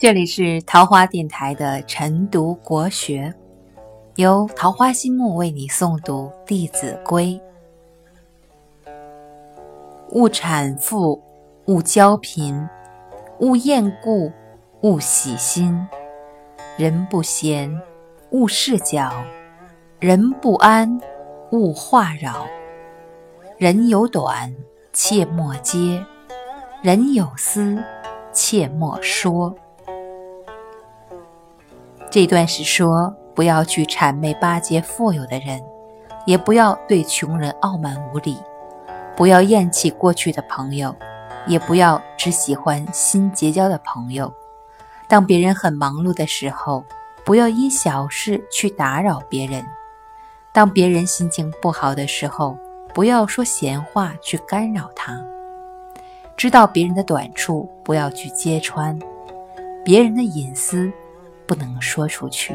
这里是桃花电台的晨读国学，由桃花心木为你诵读《弟子规》。勿产妇，勿骄贫，勿厌故，勿喜新。人不闲，勿事搅；人不安，勿话扰。人有短，切莫揭；人有私，切莫说。这段是说，不要去谄媚巴结富有的人，也不要对穷人傲慢无礼，不要厌弃过去的朋友，也不要只喜欢新结交的朋友。当别人很忙碌的时候，不要因小事去打扰别人；当别人心情不好的时候，不要说闲话去干扰他。知道别人的短处，不要去揭穿别人的隐私。不能说出去。